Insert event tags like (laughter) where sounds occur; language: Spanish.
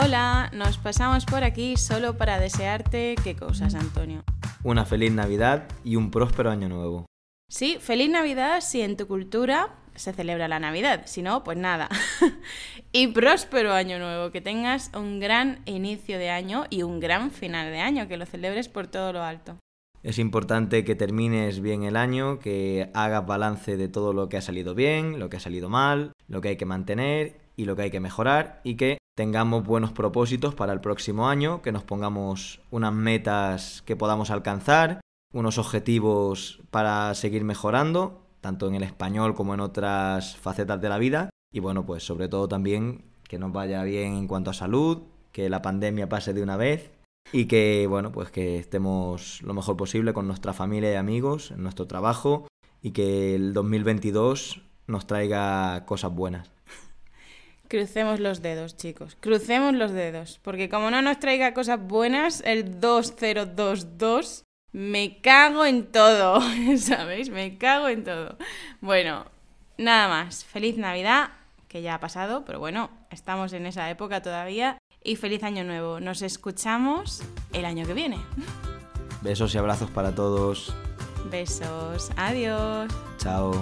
Hola, nos pasamos por aquí solo para desearte qué cosas, Antonio. Una feliz Navidad y un próspero año nuevo. Sí, feliz Navidad si en tu cultura se celebra la Navidad, si no, pues nada. (laughs) y próspero año nuevo, que tengas un gran inicio de año y un gran final de año, que lo celebres por todo lo alto. Es importante que termines bien el año, que hagas balance de todo lo que ha salido bien, lo que ha salido mal, lo que hay que mantener y lo que hay que mejorar y que tengamos buenos propósitos para el próximo año, que nos pongamos unas metas que podamos alcanzar, unos objetivos para seguir mejorando, tanto en el español como en otras facetas de la vida y bueno, pues sobre todo también que nos vaya bien en cuanto a salud, que la pandemia pase de una vez y que, bueno, pues que estemos lo mejor posible con nuestra familia y amigos, en nuestro trabajo y que el 2022 nos traiga cosas buenas. Crucemos los dedos, chicos. Crucemos los dedos. Porque como no nos traiga cosas buenas, el 2022 me cago en todo. (laughs) ¿Sabéis? Me cago en todo. Bueno, nada más. Feliz Navidad, que ya ha pasado, pero bueno, estamos en esa época todavía y feliz año nuevo. Nos escuchamos el año que viene. Besos y abrazos para todos. Besos. Adiós. Chao.